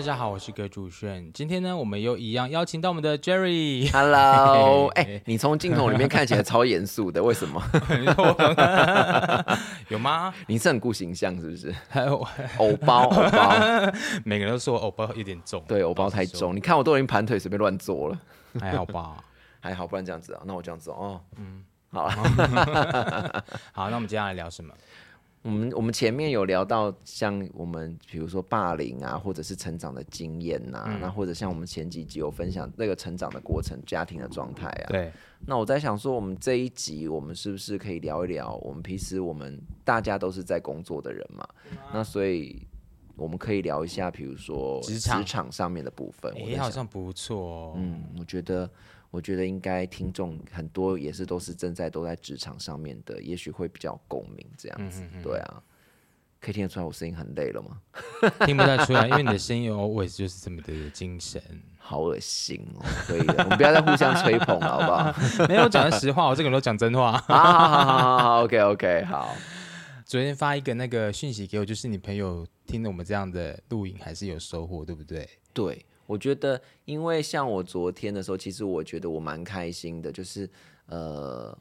大家好，我是葛主炫。今天呢，我们又一样邀请到我们的 Jerry。Hello，哎、你从镜头里面看起来超严肃的，为什么？有吗？你是很顾形象是不是？偶包，偶包，每个人都说我偶包有点重，对，偶包太重。你看我都已经盘腿随便乱坐了，还好吧？还好，不然这样子啊，那我这样子哦，嗯，好了。好，那我们接下来聊什么？我们我们前面有聊到，像我们比如说霸凌啊，或者是成长的经验呐、嗯那或者像我们前几集有分享那个成长的过程、家庭的状态啊。对，那我在想说，我们这一集我们是不是可以聊一聊？我们平时我们大家都是在工作的人嘛，那所以我们可以聊一下，比如说职场上面的部分。我哎、在想，好像不错哦。嗯，我觉得。我觉得应该听众很多也是都是正在都在职场上面的，也许会比较共鸣这样子。对啊，可以听得出来我声音很累了吗？听不太出来，因为你的声音 always 就是这么的有精神。好恶心哦！可以的，我们不要再互相吹捧了，好不好？没有我讲的实话，我这个人都讲真话。好好好好好好，OK OK，好。昨天发一个那个讯息给我，就是你朋友听了我们这样的录影，还是有收获，对不对？对，我觉得，因为像我昨天的时候，其实我觉得我蛮开心的，就是呃，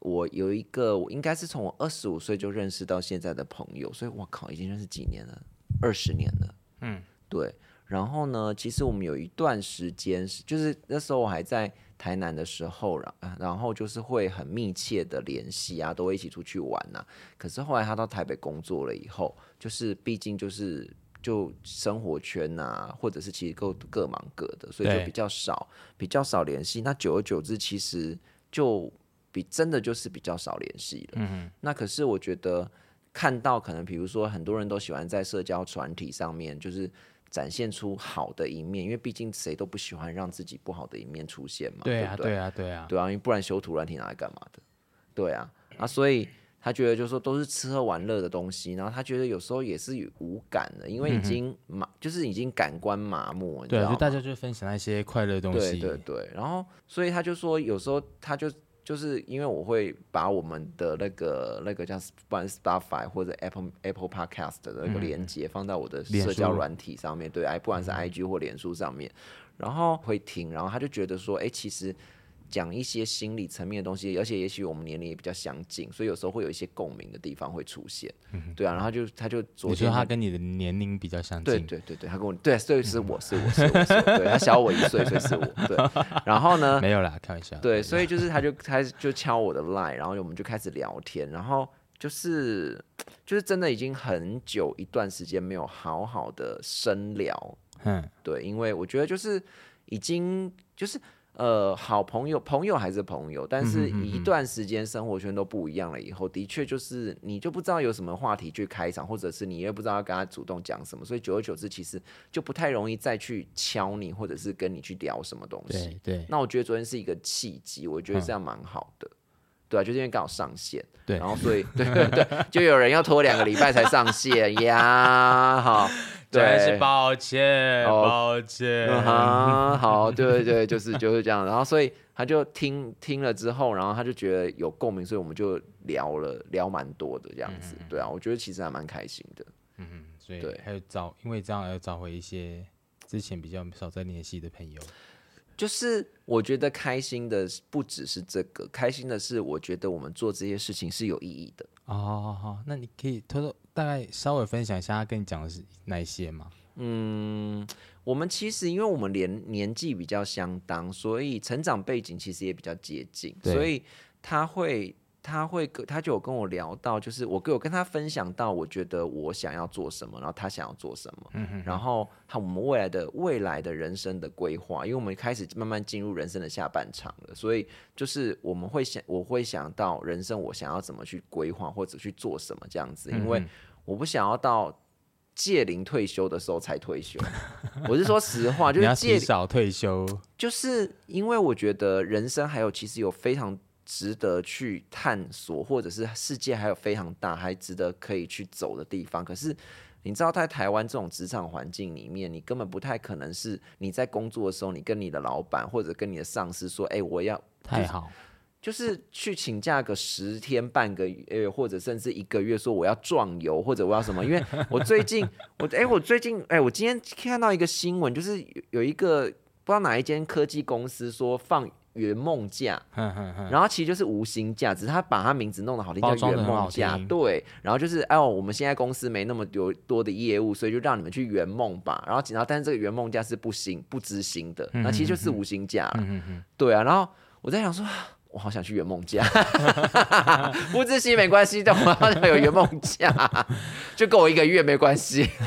我有一个，我应该是从我二十五岁就认识到现在的朋友，所以我靠，已经认识几年了，二十年了。嗯，对。然后呢，其实我们有一段时间是，就是那时候我还在台南的时候，然然后就是会很密切的联系啊，都会一起出去玩呐、可是后来他到台北工作了以后，就是毕竟就是就生活圈啊、或者是其实各各忙各的，所以就比较少比较少联系。那久而久之，其实就比真的就是比较少联系了。嗯那可是我觉得看到可能比如说很多人都喜欢在社交团体上面就是。展现出好的一面，因为毕竟谁都不喜欢让自己不好的一面出现嘛，对啊，不对对啊，对啊。对啊，因为不然修图软体拿来干嘛的？对啊，啊，所以他觉得就是说都是吃喝玩乐的东西，然后他觉得有时候也是无感的，因为已经麻，就是已经感官麻木，你知道吗？就大家就分享那些快乐的东西。对对对，然后所以他就说，有时候他就就是因为我会把我们的那个那个叫不管是 Spotify 或者 Apple Apple Podcast 的那个连接放到我的社交软体上面，对，哎，不管是 IG 或脸书上面，然后会听，然后他就觉得说，哎，其实。讲一些心理层面的东西，而且也许我们年龄也比较相近，所以有时候会有一些共鸣的地方会出现，对啊，然后就他就昨你说天他跟你的年龄比较相对近，对对对，他跟我对，所以是我是我是我是我，对他小我一岁，所以是我对。然后呢，没有啦，开玩笑。对，所以就是他就开始就敲我的 line，然后我们就开始聊天，然后就是就是真的已经很久一段时间没有好好的深聊，嗯，对，因为我觉得就是已经就是呃好朋友，朋友还是朋友，但是一段时间生活圈都不一样了以后，的确就是你就不知道有什么话题去开场，或者是你也不知道要跟他主动讲什么，所以久而久之，其实就不太容易再去敲你，或者是跟你去聊什么东西。对对那我觉得昨天是一个契机，我觉得这样蛮好的。对啊，就是因为刚好上线，对然后所以对对对，就有人要拖两个礼拜才上线呀，好，对，真是抱歉，哦抱歉。嗯哼，好，对对对，就是就是这样。然后所以他就听听了之后，然后他就觉得有共鸣，所以我们就聊了聊蛮多的这样子。对啊，我觉得其实还蛮开心的。嗯，所以对还有找，因为这样还有找回一些之前比较少在联系的朋友。就是我觉得开心的不只是这个，开心的是我觉得我们做这些事情是有意义的。哦，好好，那你可以偷偷大概稍微分享一下他跟你讲的是哪一些吗？嗯，我们其实因为我们年年纪比较相当，所以成长背景其实也比较接近，所以他会他会跟他就有跟我聊到，就是我跟我跟他分享到，我觉得我想要做什么，然后他想要做什么，嗯然后他我们未来的未来的人生的规划，因为我们开始慢慢进入人生的下半场了，所以就是我们会想我会想到人生我想要怎么去规划或者去做什么这样子，因为我不想要到。届龄退休的时候才退休，我是说实话，就是届提早退休，就是因为我觉得人生还有其实有非常值得去探索，或者是世界还有非常大，还值得可以去走的地方。可是你知道，在台湾这种职场环境里面，你根本不太可能是你在工作的时候，你跟你的老板或者跟你的上司说：“哎、我要太好，就是去请假个十天半个月，或者甚至一个月，说我要壮游或者我要什么？因为我最近我哎、我最近哎、我今天看到一个新闻，就是有有一个不知道哪一间科技公司说放圆梦假，然后其实就是无薪假，只是他把他名字弄得好听，叫圆梦假。对，然后就是哎呦，我们现在公司没那么有多的业务，所以就让你们去圆梦吧。然后然后但是这个圆梦假是不行不知行的，那其实就是无薪假了。对啊，然后我在想说，我好想去圆梦假，不知薪没关系，但我好想有圆梦假，就够我一个月没关系。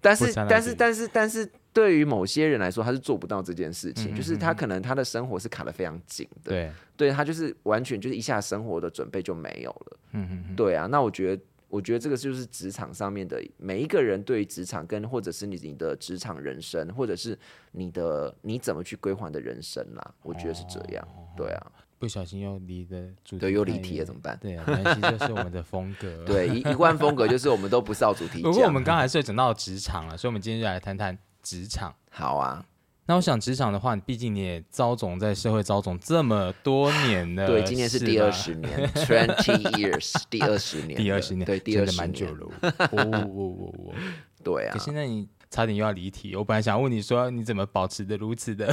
但是但是但是但是对于某些人来说，他是做不到这件事情，嗯就是他可能他的生活是卡的非常紧的，对，对他就是完全就是一下生活的准备就没有了。嗯哼哼，对啊，那我觉得，我觉得这个就是职场上面的每一个人对于职场跟或者是你你的职场人生，或者是你的你怎么去规划你的人生啦，我觉得是这样。对啊，不小心又离的主题对，又离题了怎么办？对啊，没关系，这是我们的风格。对，一一贯风格就是我们都不是照主题 不过我。们刚才是有讲到职场了，所以我们今天就来谈谈职场。好啊，那我想职场的话，毕竟你也遭总在社会遭总这么多年了，对，今年是第二十年，twenty years，第二十年了，第二十年，对，第真的二十年，蛮久了。哦哦哦哦，对啊。可，现在你差点又要离题，我本来想问你说你怎么保持的如此的？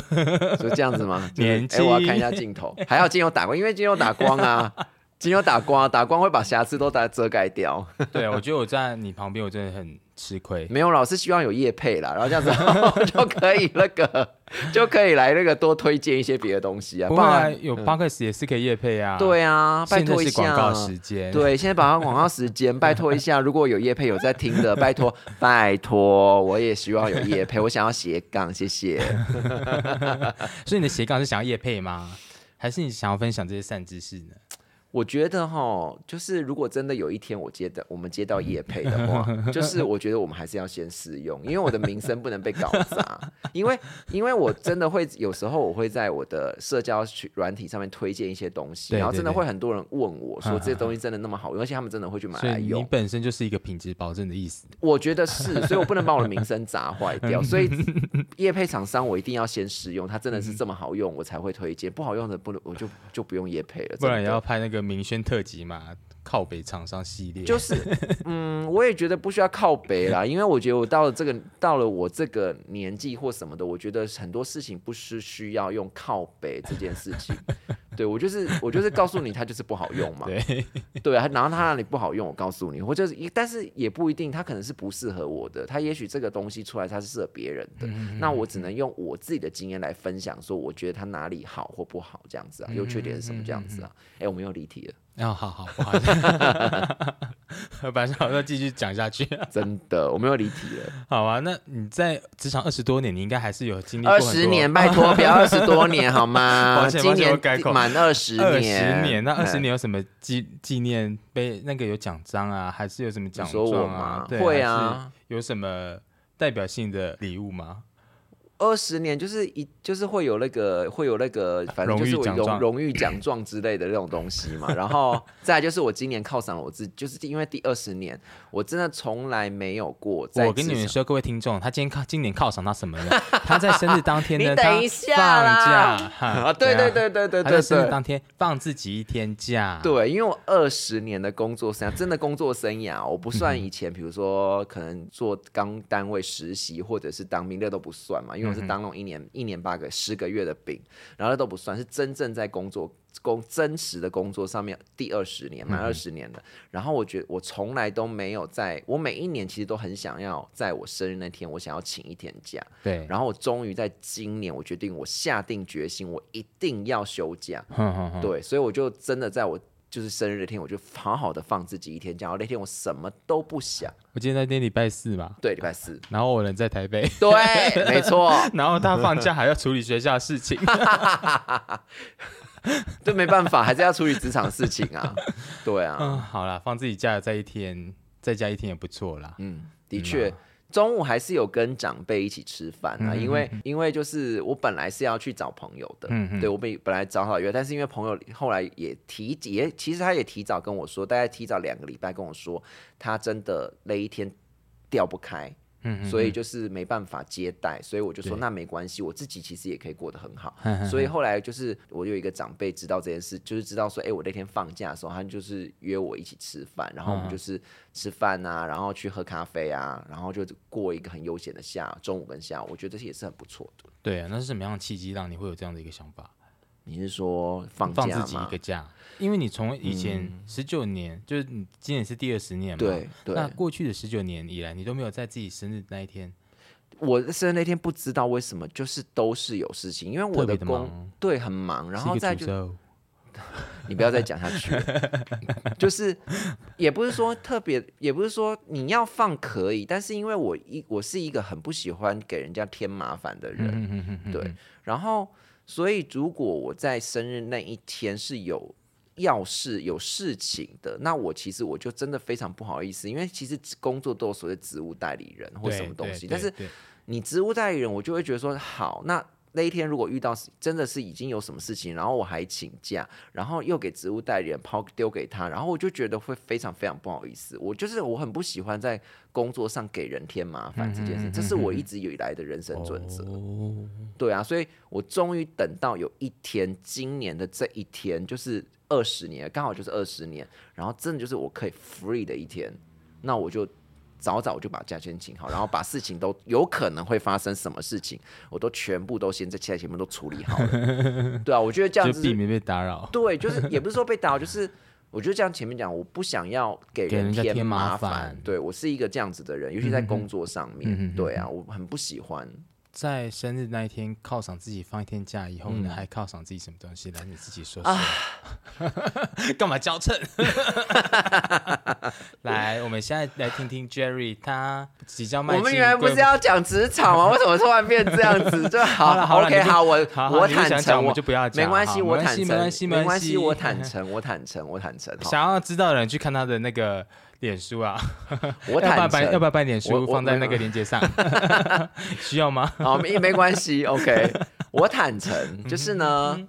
就这样子吗？就是年哎，我要看一下镜头，还要精油打光，因为精油打光啊，精油打光，打光会把瑕疵都打遮盖掉。对，我觉得我在你旁边，我真的很吃亏。没有，老师希望有业配啦，然后这样子 就可以那个 就可以来那个多推荐一些别的东西啊，不然有 p o c s 也是可以夜配啊。对啊，拜托一下是广告时间。对，现在把它广告时间，拜托一下，如果有业配有在听的，拜托拜托，我也希望有业配，我想要斜杠，谢谢。所以你的斜杠是想要夜配吗？还是你想要分享这些善知识呢？我觉得哈，就是如果真的有一天我接的我们接到业配的话，就是我觉得我们还是要先试用，因为我的名声不能被搞砸。因为因为我真的会有时候我会在我的社交软体上面推荐一些东西，对然后真的会很多人问我说这些东西真的那么好用，而且他们真的会去买来用你。本身就是一个品质保证的意思。我觉得是，所以我不能把我的名声砸坏掉。所以 业配厂商我一定要先试用，它真的是这么好用，我才会推荐。不好用的不能，我就就不用业配了。不然也要拍那个明轩特辑嘛，靠北厂商系列。就是，嗯，我也觉得不需要靠北啦，因为我觉得我到了这个到了我这个年纪或什么的，我觉得很多事情不是需要用靠北这件事情。对我就是我就是告诉你它就是不好用嘛，对，对啊，然后它那里不好用，我告诉你，或者是一，但是也不一定，它可能是不适合我的，它也许这个东西出来它是适合别人的，那我只能用我自己的经验来分享，说我觉得它哪里好或不好这样子啊，优缺点是什么这样子啊？哎、我们又离题了，哦，好好，不好意思，我本来想要继续讲下去。真的，我没有离题了。好啊，那你在职场二十多年，你应该还是有经历过二十年，拜托，不要二十多年好吗？今年满二十二年，十年，那二十哎年有什么纪纪念碑？那个有奖章啊，还是有什么奖状吗？对，会啊，有什么代表性的礼物吗？二十年就是一就是会有那个会有那个，反正就是我荣荣荣誉奖状之类的那种东西嘛。然后再就是我今年犒赏了我自己，就是因为第二十年，我真的从来没有过我跟你们说，各位听众，他今天靠今年犒赏他什么呢？他在生日当天呢，你等一下放啦假 哈啊，对对对对对他在对对。生日当天放自己一天假，对，因为我二十年的工作生涯，真的工作生涯，我不算以前，比如说可能做刚单位实习或者是当兵，那都不算嘛，因为我是当那种一年、一年八个十个月的兵，然后那都不算，是真正在工作工真实的工作上面第二十年，满二十年了。然后我觉得我从来都没有在，我每一年其实都很想要在我生日那天，我想要请一天假。对，然后我终于在今年，我决定，我下定决心，我一定要休假。对，所以我就真的在我就是生日那天，我就好好的放自己一天假。然后那天我什么都不想，我记得那天礼拜四嘛，对，礼拜四，然后我人在台北，对，没错，然后他放假还要处理学校的事情，这没办法，还是要处理职场事情啊。对啊，嗯，好啦，放自己假在一天，在家一天也不错啦。嗯，的确。中午还是有跟长辈一起吃饭啊，因为因为就是我本来是要去找朋友的，嗯嗯对我本本来找好约，但是因为朋友后来也提也其实他也提早跟我说，大概提早两个礼拜跟我说，他真的那一天调不开，嗯所以就是没办法接待，所以我就说那没关系，我自己其实也可以过得很好。嗯所以后来就是我有一个长辈知道这件事，就是知道说，哎、我那天放假的时候，他就是约我一起吃饭，然后我们就是吃饭啊，然后去喝咖啡啊，然后就过一个很悠闲的下中午跟下午，我觉得这些也是很不错的。对啊，那是什么样的契机让你会有这样的一个想法？你是说放放自己一个假，因为你从以前十九年，就是你今年是第二十年嘛，对对，那过去的十九年以来，你都没有在自己生日那一天？我生日那天不知道为什么，就是都是有事情，因为我的的工忙，对很忙，然后再就。你不要再讲下去了，就是也不是说特别，也不是说你要放可以，但是因为我一我是一个很不喜欢给人家添麻烦的人，对，然后所以如果我在生日那一天是有要事有事情的，那我其实我就真的非常不好意思，因为其实工作都有所谓职务代理人或什么东西，但是你职务代理人，我就会觉得说，好，那那一天如果遇到真的是已经有什么事情，然后我还请假，然后又给职务代理人抛丢给他，然后我就觉得会非常非常不好意思。我就是我很不喜欢在工作上给人添麻烦这件事，这是我一直以来的人生准则。哦，对啊，所以我终于等到有一天，今年的这一天就是二十年，刚好就是二十年，然后真的就是我可以 free 的一天，那我就早早就把假先请好，然后把事情都有可能会发生什么事情，我都全部都先在在前面都处理好了。对啊，我觉得这样子就避免被打扰。对，就是也不是说被打扰，就是我觉得这样前面讲，我不想要给给人添麻麻烦对我是一个这样子的人，尤其在工作上面，嗯对啊，我很不喜欢。在生日那一天犒赏自己放一天假以后，呢嗯还犒赏自己什么东西？来，你自己说啊说。干嘛娇嗔？来，我们现在来听听 Jerry，他即将迈进。我们原来不是要讲职场吗？为什么突然变这样子？就好好了好了 OK，你就好，我好好我坦诚，我就不要讲没关系，好我坦诚，没关系没关系没关系，没关系我坦诚，我坦诚，我坦诚，好，想要知道的人去看他的那个脸书啊，我 要不要坦诚，把要不要把脸我我书放在那个链接上？需要吗？好，没没关系，OK，我坦诚，就是呢，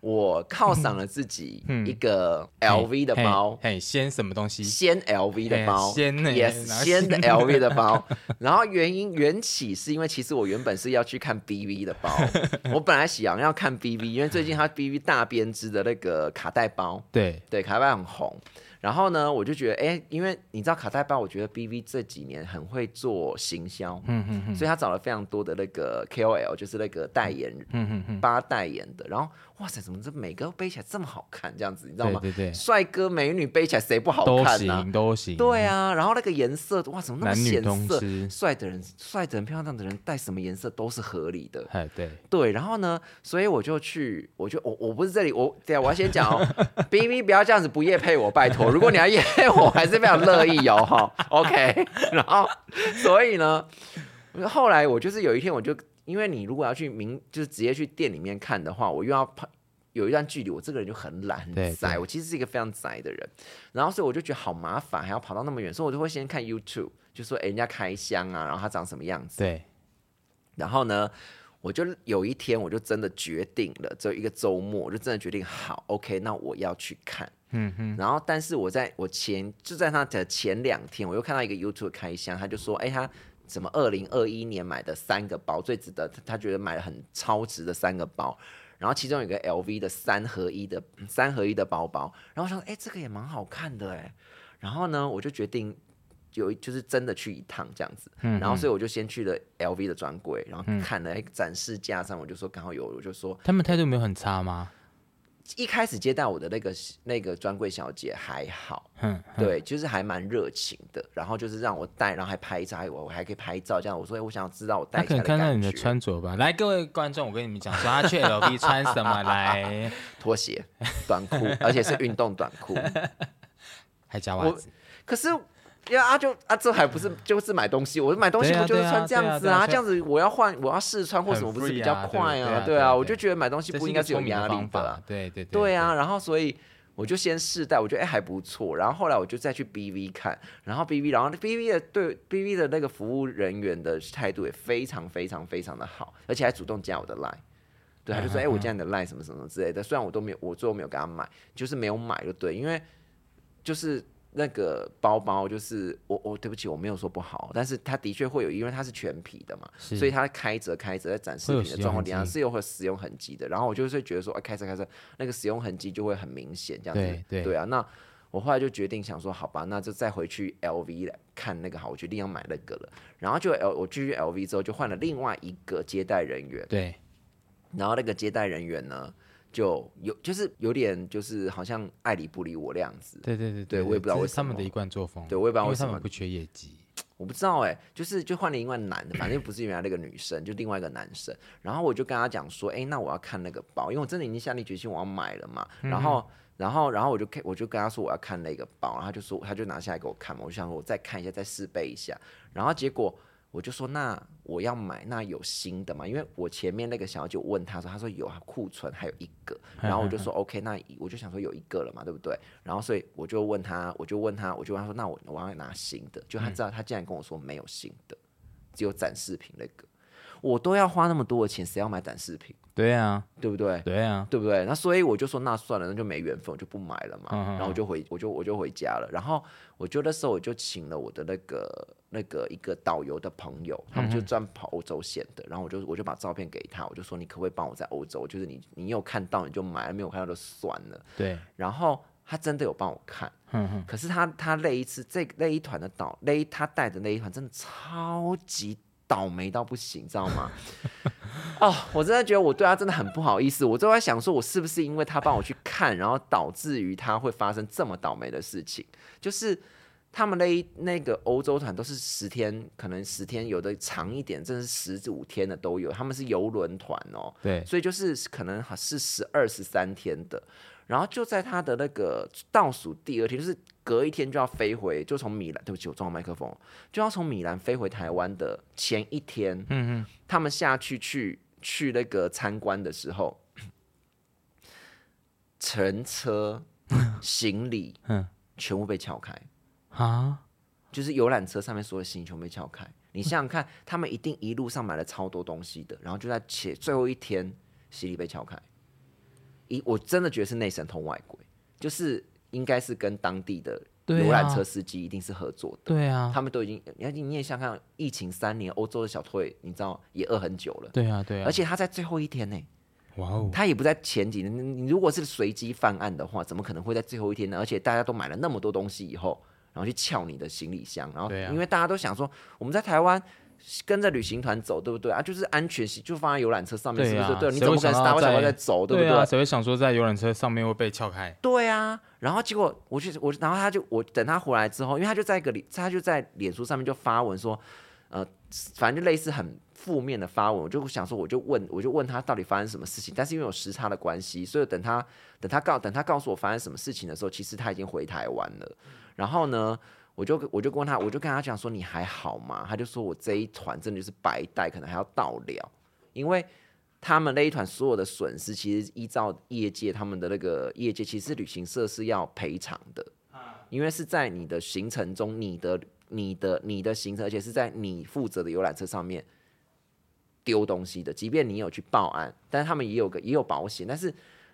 我犒赏了自己嗯。一个 LV 的包。嘿，先什么东西？先 LV 的包，先 yes，先的 LV 的包，然后原因缘起是因为其实我原本是要去看 BV 的包，我本来想要看 BV，因为最近它 BV 大编织的那个卡带包，对，对，卡带很红。然后呢，我就觉得，哎，因为你知道卡带吧，我觉得 BV 这几年很会做行销，嗯嗯嗯所以他找了非常多的那个 KOL，就是那个代言人，嗯嗯嗯，帮他代言的。然后，哇塞，怎么这每个都背起来这么好看？这样子，你知道吗？对对对，帅哥美女背起来谁不好都看呢、行都行。对啊，然后那个颜色，哇，怎么那么显色？帅的人、帅的人、漂亮的人戴什么颜色都是合理的。哎，对，对，然后呢，所以我就去，我就我我不是这里，我对啊，我要先讲哦，B B 不要这样子不夜配我，拜托，如果你要夜配我，还是非常乐意哦，哈，OK，然后所以呢，后来我就是有一天我就，因为你如果要去明，就是直接去店里面看的话，我又要跑。有一段距离，我这个人就很懒很对宅，我其实是一个非常宅的人，然后所以我就觉得好麻烦，还要跑到那么远，所以我就会先看 YouTube，就说哎人家开箱啊，然后它长什么样子，对，然后呢，我就有一天我就真的决定了，只有一个周末，我就真的决定好，OK，那我要去看。嗯哼，然后，但是我在我前就在他的前两天，我又看到一个 YouTube 开箱，他就说，哎，他什么二零二一年买的三个包最值得，他他觉得买了很超值的三个包。然后其中有个 LV 的三合一的三合一的包包，然后我想说，哎，这个也蛮好看的哎。然后呢，我就决定有就是真的去一趟这样子。嗯然后所以我就先去了 LV 的专柜，然后看了哎展示架上，我就说刚好有，我就说他们态度没有很差吗？一开始接待我的那个那个专柜小姐还好，嗯，对，就是还蛮热情的，然后就是让我带，然后还拍照，我我还可以拍照，这样我说哎我想知道我带可能看到你的。穿着吧。来，各位观众，我跟你们讲说，他去 LV 穿什么来？拖鞋、短裤，而且是运动短裤。还加袜子。可是呀啊就啊这还不是就是买东西，我买东西不就是穿这样子啊？这样子我要换我要试穿或什么不是比较啊快对对啊对啊，我就觉得买东西不应该是有压力方法的。对对对啊，然后所以我就先试戴，我觉得哎还不错，然后后来我就再去 BV 看，然后 BV，然后 BV 的对 BV 的那个服务人员的态度也非常非常非常的好，而且还主动加我的 line。对，他就说：“哎、我加你的 line 什么什么之类的。”虽然我都没有，我最后没有给他买，就是没有买就对，因为就是那个包包就是我我对不起我没有说不好，但是它的确会有，因为它是全皮的嘛，所以它开着开着在展示品的状况底下是有会使用痕迹的。然后我就是会觉得说，哎，开着开着那个使用痕迹就会很明显，这样子。对对啊，那我后来就决定想说，好吧，那就再回去 LV 来看那个好，我决定要买那个了。然后就 L 我继续 LV 之后，就换了另外一个接待人员，对，然后那个接待人员呢，就有就是有点就是好像爱理不理我那样子。对对对对我也不知道为什么他们的一贯作风。对我也不知道为什么不缺业绩。我不知道哎、就是就换了另外男的，反正不是原来那个女生，就另外一个男生。然后我就跟他讲说，哎、那我要看那个包，因为我真的已经下定决心我要买了嘛。然后，然后，然后我就看，我就跟他说我要看那个包，然后他就说，他就拿下来给我看嘛。我就想说我再看一下，再试背一下。然后结果我就说，那我要买，那有新的吗？因为我前面那个小姐问他说，他说有啊，库存还有一个。然后我就说 OK，那我就想说有一个了嘛，对不对？然后所以我就问他，我就问他，我就问他说，那我我要拿新的，就他知道，他竟然跟我说没有新的，只有展示品那个，我都要花那么多的钱，谁要买展示品，对啊，对不对？对啊，对不对？那所以我就说那算了，那就没缘分，我就不买了嘛。然后我就回，我就我就回家了。然后我就那时候我就请了我的那个那个一个导游的朋友，他嗯们就专跑欧洲线的。然后我就我就把照片给他，我就说你可不可以帮我在欧洲？就是你你有看到你就买，没有看到就算了。对，然后他真的有帮我看，嗯哼，可是他他那一次这那一团的导那一他带的那一团真的超级倒霉到不行，你知道吗？哦，我真的觉得我对他真的很不好意思，我都在想说，我是不是因为他帮我去看，然后导致于他会发生这么倒霉的事情？就是他们那一那个欧洲团都是十天，可能十天，有的长一点，真的是十五天的都有，他们是游轮团哦，对，所以就是可能还是十二十三天的，然后就在他的那个倒数第二天，就是隔一天就要飞回，就从米兰，对不起，我撞麦克风，就要从米兰飞回台湾的前一天，嗯嗯他们下去去去那个参观的时候，乘车、行李，嗯。全部被撬开，哼，啊，就是游览车上面所有行李全部被撬开。你想想看，他们一定一路上买了超多东西的，然后就在前最后一天，行李被撬开。一我真的觉得是内神通外鬼，就是应该是跟当地的游览车司机一定是合作的。对啊，他们都已经，你看你也想想看，疫情三年，欧洲的小偷你知道也饿很久了，对啊，对啊，而且他在最后一天呢，哇哦，他也不在前几天。你你如果是随机犯案的话，怎么可能会在最后一天呢？而且大家都买了那么多东西以后，然后去撬你的行李箱，然后因为大家都想说我们在台湾。跟着旅行团走，对不对啊？就是安全，就放在游览车上面，是不是？对你怎么可能想到大为什么在在走，对不对啊，谁会想说在游览车上面会被撬开？对啊，然后结果我去我，然后他就我等他回来之后，因为他就在一个脸，他就在脸书上面就发文说，呃，反正就类似很负面的发文，我就想说，我就问我就问他到底发生什么事情，但是因为有时差的关系，所以等他等他告等他告诉我发生什么事情的时候，其实他已经回台湾了。然后呢，我就我就问他，我就跟他讲说你还好吗？他就说我这一团真的就是白带，可能还要倒了，因为。他们那一团所有的损失，其实依照业界他们的那个业界，其实旅行社是要赔偿的，因为是在你的行程中，你的、你的、你的行程，而且是在你负责的游览车上面丢东西的。即便你有去报案，但是他们也有个也有保险，但是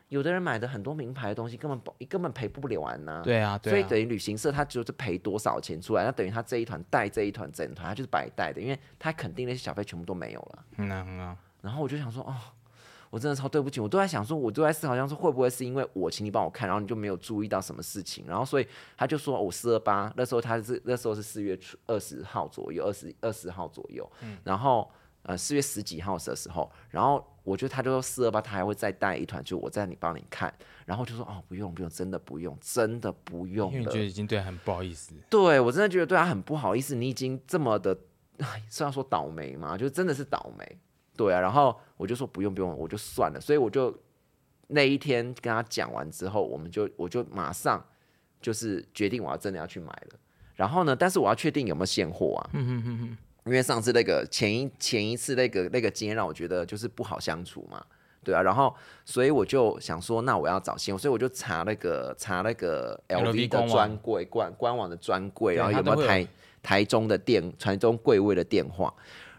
有的人买的很多名牌的东西，根本不根本赔不了完呐、对啊，对啊，所以等于旅行社他就是赔多少钱出来，那等于他这一团带这一团整团，他就是白带的，因为他肯定那些小费全部都没有了。嗯啊嗯啊，然后我就想说，哦，我真的超对不起，我都在想说，我都在思考，像说会不会是因为我请你帮我看，然后你就没有注意到什么事情，然后所以他就说我四二八，那时候他是那时候是四月初二十号左右，二十二十号左右，然后呃四月十几号的时候，然后我觉得他就说四二八他还会再带一团，就我在你帮你看，然后就说哦不用不用，真的不用，真的不用了因为你觉，得已经对他很不好意思。对我真的觉得对他很不好意思，你已经这么的，虽然说倒霉嘛，就真的是倒霉。对啊，然后我就说不用不用，我就算了，所以我就那一天跟他讲完之后，我们就我就马上就是决定我要真的要去买了。然后呢，但是我要确定有没有现货啊，嗯哼哼哼，因为上次那个前一前一次那个那个经验让我觉得就是不好相处嘛，对啊，然后所以我就想说，那我要找新，所以我就查那个查那个 LV 的专柜官官网的专柜，然后有没有台台中的店台中柜位的电话，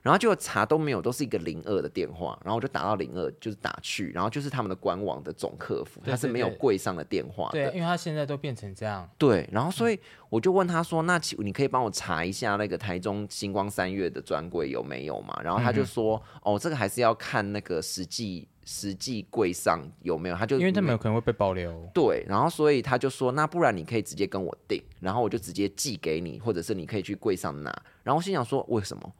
然后就查都没有，都是一个零二的电话，然后我就打到零二，就是打去，然后就是他们的官网的总客服，他是没有柜上的电话对，的。因为他现在都变成这样，对，然后所以我就问他说：“那请你可以帮我查一下那个台中星光三月的专柜有没有嘛？”然后他就说：“哦，这个还是要看那个实际实际柜上有没有。”他就因为他们没有可能会被保留。对，然后所以他就说：“那不然你可以直接跟我订，然后我就直接寄给你，或者是你可以去柜上拿。”然后我心想说：“为什么？”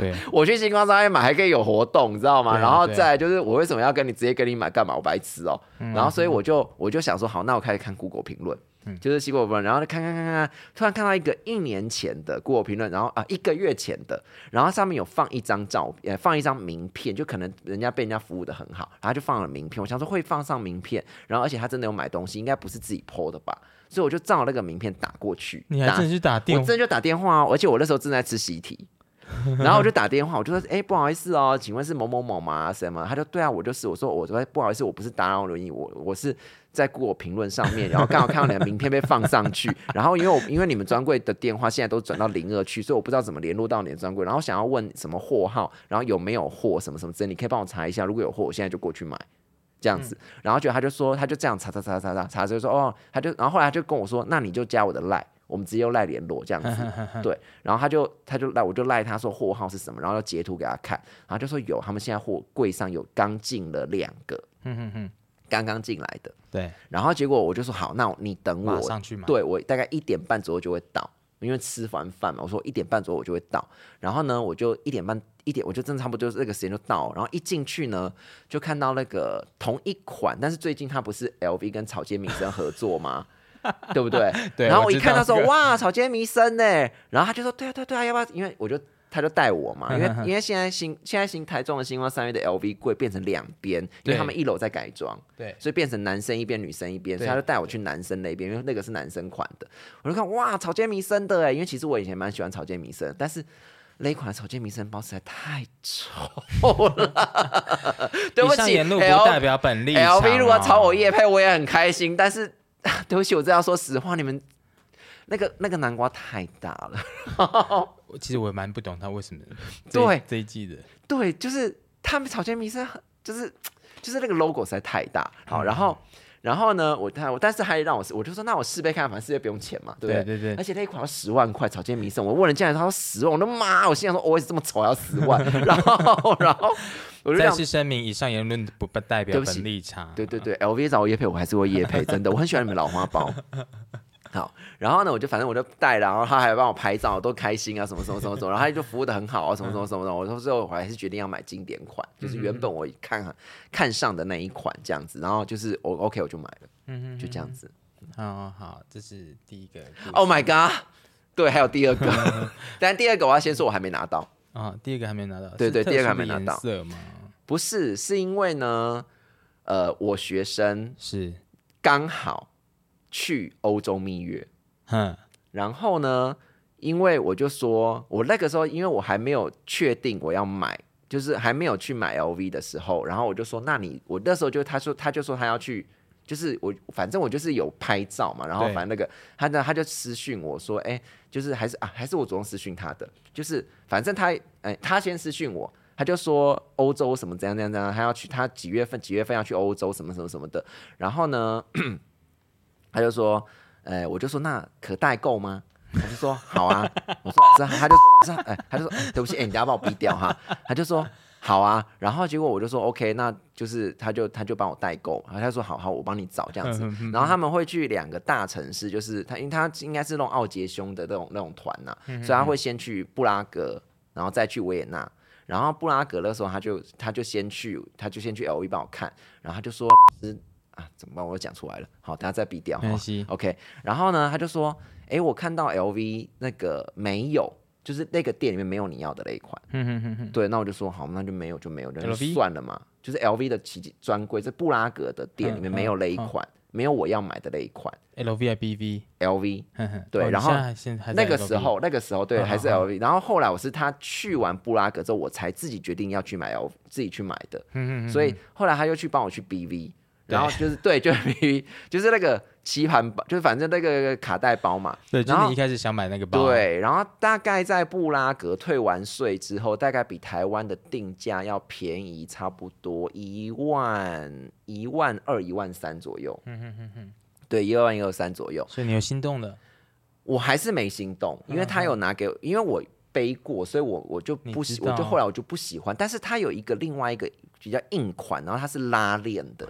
对，我去星光商业买还可以有活动，你知道吗？啊然后再来就是我为什么要跟你直接跟你买干嘛？我白痴哦、然后所以我就我就想说，好，那我开始看 Google 评论。就是西 Google 评论，然后看看看看，突然看到一个一年前的 Google 评论，然后啊一个月前的，然后上面有放一张照，呃放一张名片，就可能人家被人家服务的很好，然后就放了名片。我想说会放上名片，然后而且他真的有买东西，应该不是自己 PO 的吧？所以我就照那个名片打过去，打你还真的去打电话我真的就打电话哦，而且我那时候正在吃习题，然后我就打电话，我就说，哎、不好意思哦，请问是某某某吗？什么？他就对啊，我就是。我说，我说不好意思，我不是打扰你，我我是在过我评论上面，然后刚好看到你的名片被放上去，然后因为我因为你们专柜的电话现在都转到零二去，所以我不知道怎么联络到你的专柜，然后想要问什么货号，然后有没有货什么什么之类，你可以帮我查一下，如果有货，我现在就过去买。这样子，然后就他就说，他就这样查查查查查查，就说哦，他就，然后后来他就跟我说，那你就加我的赖，我们直接用赖联络这样子，对，然后他就他就赖，我就赖他说货号是什么，然后要截图给他看，然后就说有，他们现在货柜上有刚进了两个，嗯哼哼，刚刚进来的，对，然后结果我就说好，那你等我，马上去买。对我大概一点半左右就会到，因为吃完饭嘛，我说一点半左右我就会到。然后呢，我就一点半一点，我就真的差不多就是那个时间就到。然后一进去呢，就看到那个同一款，但是最近它不是 LV 跟草间弥生合作吗？对不对？对然后我一看他说这个哇，草间弥生呢，然后他就说对啊对啊对啊，要不要？因为我就。他就带我嘛，因为 因为现在新现在新台中的星光三月的 LV 柜变成两边，因为他们一楼在改装，对，所以变成男生一边，女生一边，所以他就带我去男生那边，因为那个是男生款的。我就看哇，草间弥生的哎，因为其实我以前蛮喜欢草间弥生，但是那一款草间弥生包实在太丑了。对不起不，L 代表本 LV 如果炒我哦叶配，我也很开心。但是 对不起，我真的要说实话，你们那个那个南瓜太大了。其实我也蛮不懂他为什么对这一季的，对，就是他们草间弥生很，就是就是那个 logo 实在太大。好，然嗯后然后呢，我他我但是还让我试，我就说那我试杯看，反正试杯不用钱嘛，对不对？对对对而且那一款要十万块，草间弥生，我问人进来，他说十万，我的妈！我心想说，我、哦、这么丑要十万，然后然后我就再。次声明，以上言论不代表对不起本立场。对对对，LV 找我叶配，我还是会叶配，真的，我很喜欢你们老花包。好，然后呢，我就反正我就带了，然后他还帮我拍照，都开心啊，什么什么什么什么，然后他就服务的很好啊，什么什么什么的。我说最后我还是决定要买经典款，就是原本我看看上的那一款这样子，然后就是我 OK 我就买了，嗯就这样子。好好，这是第一个。Oh my god！对，还有第二个，但第二个我要先说，我还没拿到。啊，第二个还没拿到。是对对第二个还没拿到色吗？不是，是因为呢，呃，我学生是，刚好去欧洲蜜月，嗯，然后呢，因为我就说，我那个时候因为我还没有确定我要买，就是还没有去买 LV 的时候，然后我就说，那你我那时候就他说他就说他要去。就是我，反正我就是有拍照嘛，然后反正那个他呢，他就私讯我说，哎、就是还是啊，还是我主动私讯他的，就是反正他，哎、他先私讯我，他就说欧洲什么怎样怎样怎样，他要去，他几月份几月份要去欧洲什么什么什么的，然后呢，他就说，哎，我就说那可代购吗？他就说好啊，我说是啊，他就说哎，他就说、哎对不起，哎，你等下把我逼掉哈。他就说好啊，然后结果我就说 OK，那就是他就他就帮我代购，然后他说好好，我帮你找这样子。然后他们会去两个大城市，就是他因为他应该是那种奥杰兄的那种那种团呐、所以他会先去布拉格，然后再去维也纳。然后布拉格的时候，他就他就先去，他就先去 LV 帮我看，然后他就说是啊，怎么办？我又讲出来了，好，等下再比掉。OK，然后呢，他就说，哎，我看到 LV 那个没有，就是那个店里面没有你要的那一款。哼哼哼哼，对，那我就说好，那就没有就没有，那就算了嘛。就是 LV 的旗舰专柜，在布拉格的店里面嗯没有那一嗯款，没有我要买的那一款 LV 还 BV，LV。哼哼，哦你对然后那个时候，那个时候对，嗯还是嗯 LV。然后后来我是他去完布拉格之后，我才自己决定要去买 LV，自己去买的。所以后来他又去帮我去 BV，然后就是对，就是 B V，就是那个棋盘包，就是反正那个卡带包嘛。对，就是你一开始想买那个包，，对，然后大概在布拉格退完税之后，大概比台湾的定价要便宜差不多一万一万二、一万三左右。嗯哼哼哼，对，一万一二三左右。所以你有心动的，我还是没心动，因为他有拿给我，因为我背过，所以我我就不喜，我就后来我就不喜欢。但是它有一个另外一个比较硬款，然后它是拉链的，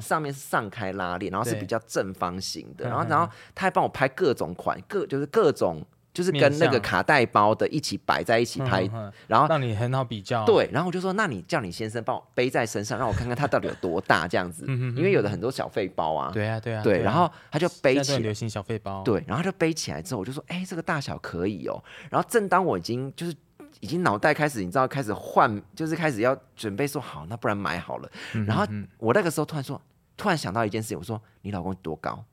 上面是上开拉链，然后是比较正方形的，然后然后他还帮我拍各种款，各就是各种就是跟那个卡带包的一起摆在一起拍，然后让你很好比较，，对，然后我就说，那你叫你先生帮我背在身上，让我看看它到底有多大这样子，嗯因为有的很多小费包啊，对啊，对啊，对，啊。然后他就背起来。流行小费包，，对，然后就背起来之后，我就说，哎、这个大小可以哦。然后正当我已经就是已经脑袋开始，你知道开始换，就是开始要准备说好，那不然买好了。然后我那个时候突然说，突然想到一件事情，我说你老公多高？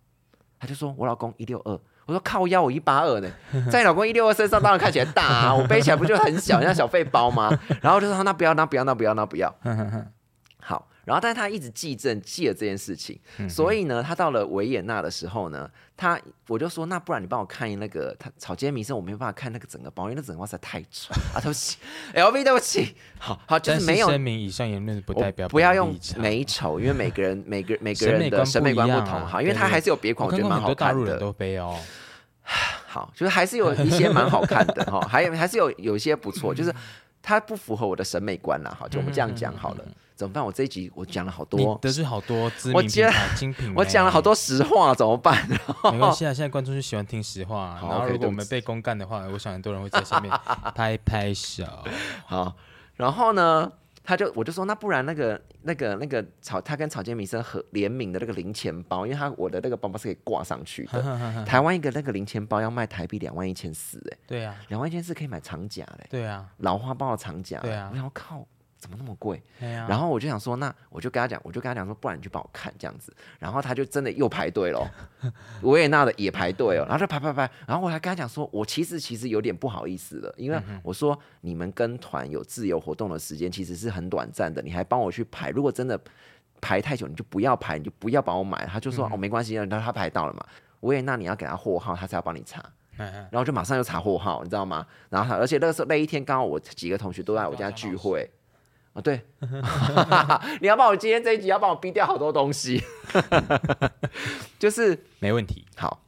他就说我老公一六二。我说靠腰，我一八二呢，在你老公一六二身上当然看起来大啊，我背起来不就很小，像小费包吗？然后就说那不要，那不要，那不要，那不要。好，然后但是他一直记证记了这件事情，所以呢，他到了维也纳的时候呢，他我就说那不然你帮我看那个他草间弥生，我没有办法看那个整个包，因为那整个包实在太丑啊，对不起，LV 对不起，好好就但是没有声明以上言论不代表不要用美丑，因为每个人每个每个人的观审美观不同，哈，因为对对它还是有别款，我觉得蛮好看的。都背哦，好，就是还是有一些蛮好看的哈，还有还是有有一些不错，就是它不符合我的审美观啦。好，就我们这样讲好了。怎么办？我这一集我讲了好你多，得罪好多知名精品，我讲了好，多实话，怎么办？没关系啊，现在观众就喜欢听实话，好然后如果我们被公干的话，我想很多人会在下面拍拍手，好，然后呢，他就我就说，那不然那个那个那个草，他跟草间弥生合联名的那个零钱包，因为他我的那个包包是可以挂上去的。台湾一个那个零钱包要卖台币两万一千四，哎，对啊，两万一千四可以买长夹嘞，对啊，老花包的长夹。对啊我想说靠，怎么那么贵？啊，然后我就想说，那我就跟他讲，我就跟他讲说，不然你去帮我看这样子。然后他就真的又排队了，维也纳的也排队哦，然后就排排排。然后我还跟他讲说，我其实其实有点不好意思了，因为我说你们跟团有自由活动的时间其实是很短暂的，你还帮我去排，如果真的排太久，你就不要排，你就不要帮我买。他就说、哦没关系，然后他排到了嘛。维也纳你要给他货号，他才要帮你查。然后就马上又查货号，你知道吗？然后他，而且那个时候那一天刚好我几个同学都在我家聚会，哦对，你要帮我今天这一集要帮我逼掉好多东西，就是没问题，好，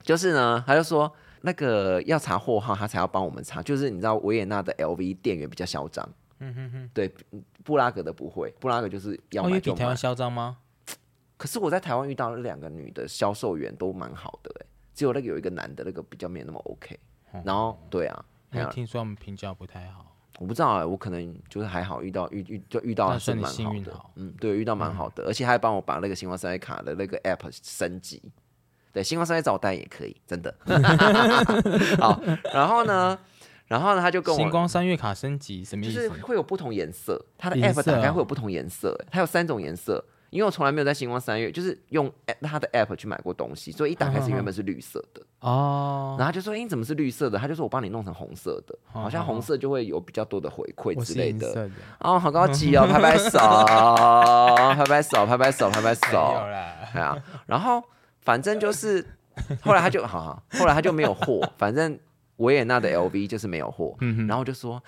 就是呢，他就说那个要查货号，他才要帮我们查，就是你知道维也纳的 LV 店员比较嚣张，嗯哼哼，对，布拉格的不会，布拉格就是要哦，买就买。台湾。嚣张吗？可是我在台湾遇到的两个女的销售员都蛮好的、欸，只有那个有一个男的那个比较没有那么 OK，然后对啊，因为听说他们评价不太好，我不知道哎、我可能就是还好遇到遇遇就遇到还是蛮好的嗯，对，遇到蛮好的，而且还帮我把那个星光三月卡的那个 app 升级，对，星光三月找我代言也可以，真的。好，然后呢，然后呢，他就跟我。星光三月卡升级什么意思就是？会有不同颜色，它的 app 打开会有不同颜色、欸它有三种颜色。因为我从来没有在星光三月，就是用它的 app 去买过东西，所以一打开是原本是绿色的，哦，然后就说：“哎、你怎么是绿色的？”他就说：“我帮你弄成红色的，好像红色就会有比较多的回馈之类的。是银色”的，哦，好高级哦！拍拍手，拍拍手，拍拍手，拍拍手。啦，对啊，然后反正就是，后来他就好好，后来他就没有货，反正维也纳的 LV 就是没有货。然后我就说，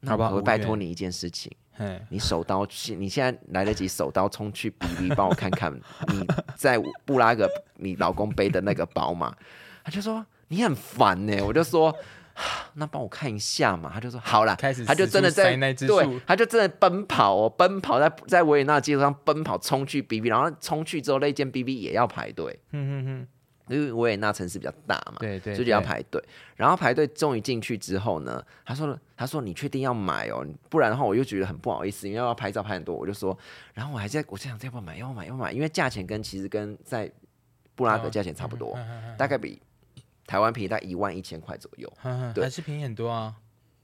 那好吧我拜托你一件事情，嘿，你手刀去，你现在来得及手刀冲去 BB 帮我看看你在布拉格你老公背的那个包嘛？他就说你很烦呢、我就说。那帮我看一下嘛，他就说好啦，开始他就真的在对，他就真的奔跑哦，奔跑在在维也纳街头上奔跑，冲去 BB，然后冲去之后那间 BB 也要排队，因为维也纳城市比较大嘛，对对，所以就要，排队。然后排队终于进去之后呢，他说他说你确定要买哦，不然的话我又觉得很不好意思，因为要拍照拍很多，我就说，然后我还在我在想要不要买，要买，要买，因为价钱跟其实跟在布拉格价钱差不多，大概比台湾便宜大概一万一千块左右。对。还是便宜很多啊，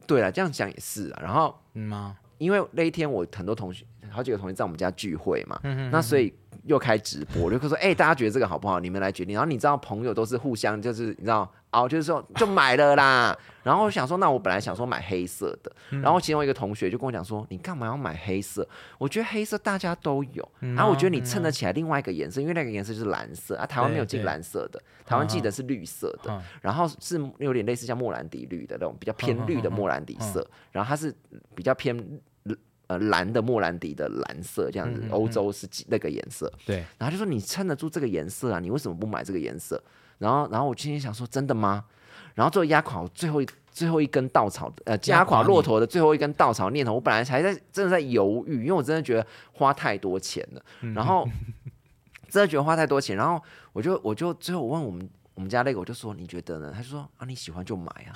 对了，这样讲也是啊。然后嗯吗？因为那一天我很多同学，好几个同学在我们家聚会嘛，嗯那所以又开直播，我就说，哎、大家觉得这个好不好？你们来决定。然后你知道，朋友都是互相，就是你知道，哦，就是说就买了啦。然后我想说，那我本来想说买黑色的，然后其中一个同学就跟我讲说，你干嘛要买黑色？我觉得黑色大家都有，然后我觉得你衬得起来另外一个颜色，因为那个颜色就是蓝色啊，台湾没有进蓝色的，台湾记得是绿色的嗯，然后是有点类似像莫兰迪绿的那种比较偏绿的莫兰迪色，然后它是比较偏呃蓝的莫兰迪的蓝色这样子，欧洲是那个颜色，对，然后就说你撑得住这个颜色啊，你为什么不买这个颜色？然后，然后我今天想说真的吗？然后最后压垮我最后一最后一根稻草，呃，压垮骆驼的最后一根稻草念头，我本来还在真的在犹豫，因为我真的觉得花太多钱了，然后 真的觉得花太多钱，然后我就我就最后我问我们我们家那个，我就说你觉得呢？他就说啊你喜欢就买啊。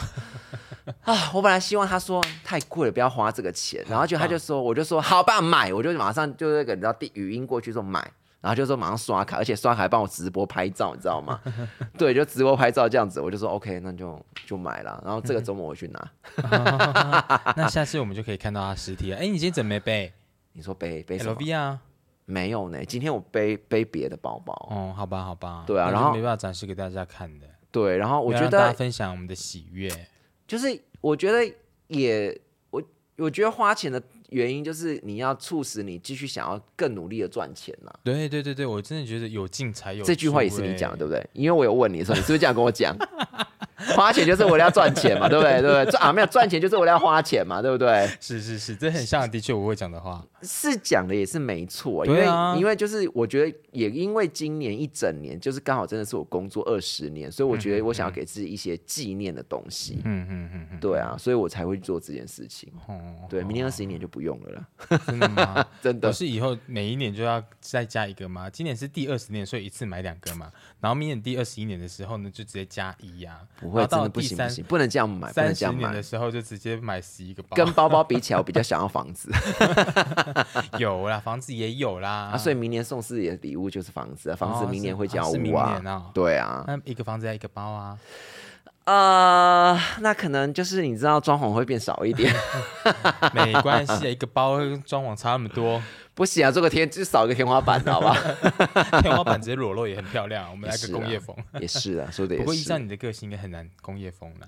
啊，我本来希望他说太贵了，不要花这个钱，然后就他就说，我就说好吧，买，我就马上就那个你知道递语音过去说买，然后就说马上刷卡，而且刷卡还帮我直播拍照，你知道吗？对，就直播拍照这样子，我就说 OK，那就就买了，然后这个周末我去拿。那下次我们就可以看到他实体了。哎，你今天怎么没背你说背背什么？LV 啊？没有呢，今天我背背别的包包。哦，好吧，好吧。对啊然后没办法展示给大家看的。对，然后我觉得大家得分享我们的喜悦。就是我觉得也我我觉得花钱的原因就是你要促使你继续想要更努力的赚钱呐、对对对对，我真的觉得有进才有出。这句话也是你讲的，哎对不对？因为我有问你的时候，你是不是这样跟我讲？花钱就是为了要赚钱嘛，对不对？对不对？赚啊，没有赚钱就是为了要花钱嘛，对不对？是是是，这很像的确我会讲的话。是讲的也是没错，因为、啊因为就是我觉得也因为今年一整年就是刚好真的是我工作二十年，所以我觉得我想要给自己一些纪念的东西。嗯嗯嗯嗯，对啊，所以我才会做这件事情。哦，对，明年二十一年就不用了啦，真的吗？真的我。是以后每一年就要再加一个吗？今年是第二十年，所以一次买两个嘛。然后明年第二十一年的时候呢，就直接加一呀、不会，真的不行不行，不能这样买，不能这样买的。时候就直接买十一个包。跟包包比起来，我比较想要房子 有啦，房子也有啦。啊，所以明年送自己的礼物就是房子啊，房子哦明年会交是明年啊。对啊，那一个房子要一个包啊。呃，那可能就是你知道装潢会变少一点，没关系啊，一个包装潢差那么多，不行啊，做个天就少一个天花板，好吧？天花板直接裸露也很漂亮。我们来个工业风。也是啊，说的也不过依照是。你的个性，应该很难工业风啦。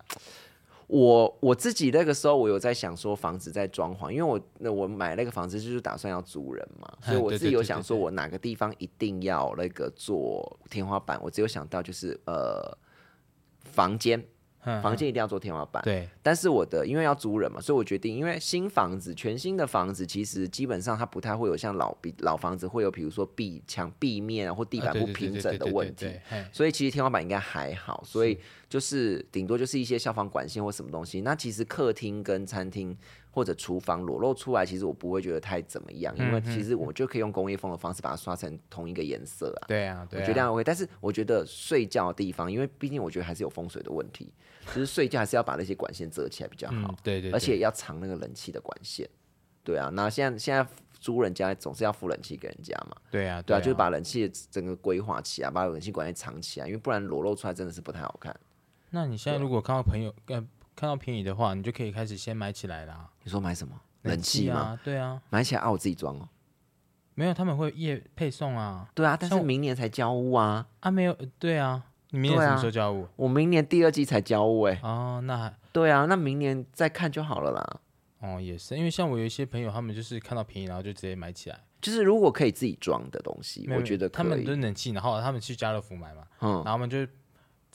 我我自己那个时候，我有在想说房子在装潢，因为我那我买那个房子就是打算要租人嘛，所以我自己有想说我哪个地方一定要那个做天花板，我只有想到就是呃房间，嗯房间一定要做天花板。对，但是我的因为要租人嘛，所以我决定，因为新房子、全新的房子，其实基本上它不太会有像老比老房子会有，比如说壁墙壁面啊或地板不平整的问题。所以其实天花板应该还好，所以就是顶多就是一些消防管线或什么东西。那其实客厅跟餐厅或者厨房裸露出来，其实我不会觉得太怎么样，因为其实我就可以用工业风的方式把它刷成同一个颜色啊。对啊，对啊，我觉得这样 OK，但是我觉得睡觉的地方，因为毕竟我觉得还是有风水的问题，就是睡觉还是要把那些管线遮起来比较好。嗯，对对，对而且要藏那个冷气的管线。对啊，那现在现在租人家总是要付冷气给人家嘛，对啊，对啊，就是把冷气整个规划起来，把冷气管线藏起来，因为不然裸露出来真的是不太好看。那你现在如果看到朋友呃看到便宜的话，你就可以开始先买起来啦。你说买什么？冷气吗？啊，对啊，买起来啊，我自己装哦。没有他们会夜配送啊对啊，但是明年才交屋啊，啊没有对啊，你明年什么时候交屋？我明年第二季才交屋哎、哦，那还对啊，那明年再看就好了啦。哦也是，因为像我有一些朋友，他们就是看到便宜，然后就直接买起来。就是如果可以自己装的东西，没有我觉得他们。都冷气，然后他们去家乐福买嘛，嗯然，后他们就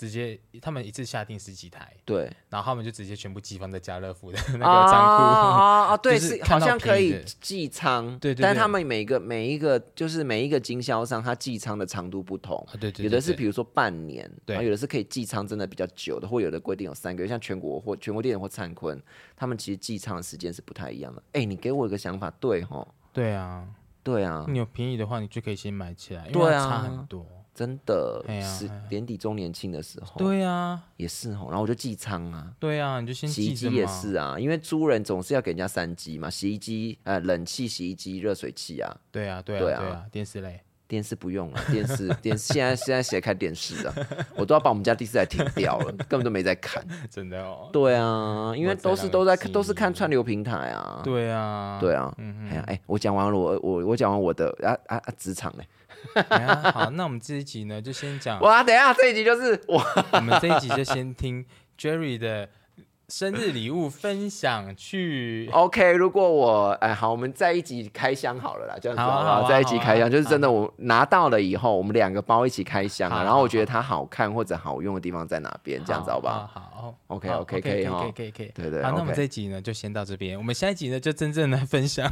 直接他们一次下定十几台，对，然后他们就直接全部寄放在家乐福的 那个啊仓库。啊啊！对，是好像可以寄仓，对对对但他们每个每一个就是每一个经销商，他寄仓的长度不同。啊，对对，有的是比如说半年，对然后有的是可以寄仓真的比较久的，或有的规定有三个月，像全国或全国电影或灿坤，他们其实寄仓的时间是不太一样的。哎，你给我一个想法，对吼，对啊，对啊，你有便宜的话，你就可以先买起来，因对啊为差很多。真的是年底周年庆的时候，对啊，也是哦，然后我就寄仓啊。对啊，你就先洗衣机也。是啊，因为租人总是要给人家三机嘛，洗衣机、呃冷气、洗衣机、热水器啊，对啊，对啊，对啊电视类。电视不用了，电视 电视现在现在谁开电视啊？我都要把我们家第四台停掉了，根本都没在看。真的哦。对啊，因为都是都在看都是看串流平台啊。对啊，对啊，嗯哎呀，哎，我讲完了，我我我讲完我的啊啊啊职场嘞。哎呀好，那我们这一集呢，就先讲，哇，等一下这一集就是我我们这一集就先听 Jerry 的生日礼物分享去。OK。如果我哎好，我们在一集开箱好了啦，这样子好啊好不好？好啊在一集开箱，好啊就是真的，我拿到了以后，我们两个包一起开箱然后我觉得它好看或者好用的地方在哪边，这样子好不好？好好 OK，好 OK，可以可以哈可以可以可以。对对好，那我 OK 们这一集呢就先到这边，我们下一集呢就真正的分享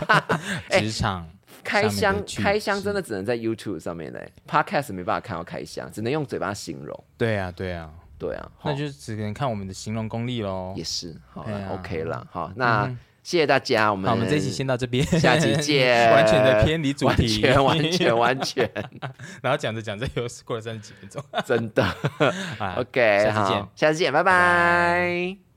职场开箱开箱真的只能在 YouTube 上面嘞，Podcast 没办法看到开箱，只能用嘴巴形容。对啊对啊，对啊，那就只能看我们的形容功力喽也。是好了，OK 了，好，那嗯谢谢大家，我们好，我们这一集先到这边，下期见，完全的偏离主完题，全完全完全。然后讲着讲着又是过了三十几分钟。真的。啊 OK，下次见。好，下次见，拜。拜拜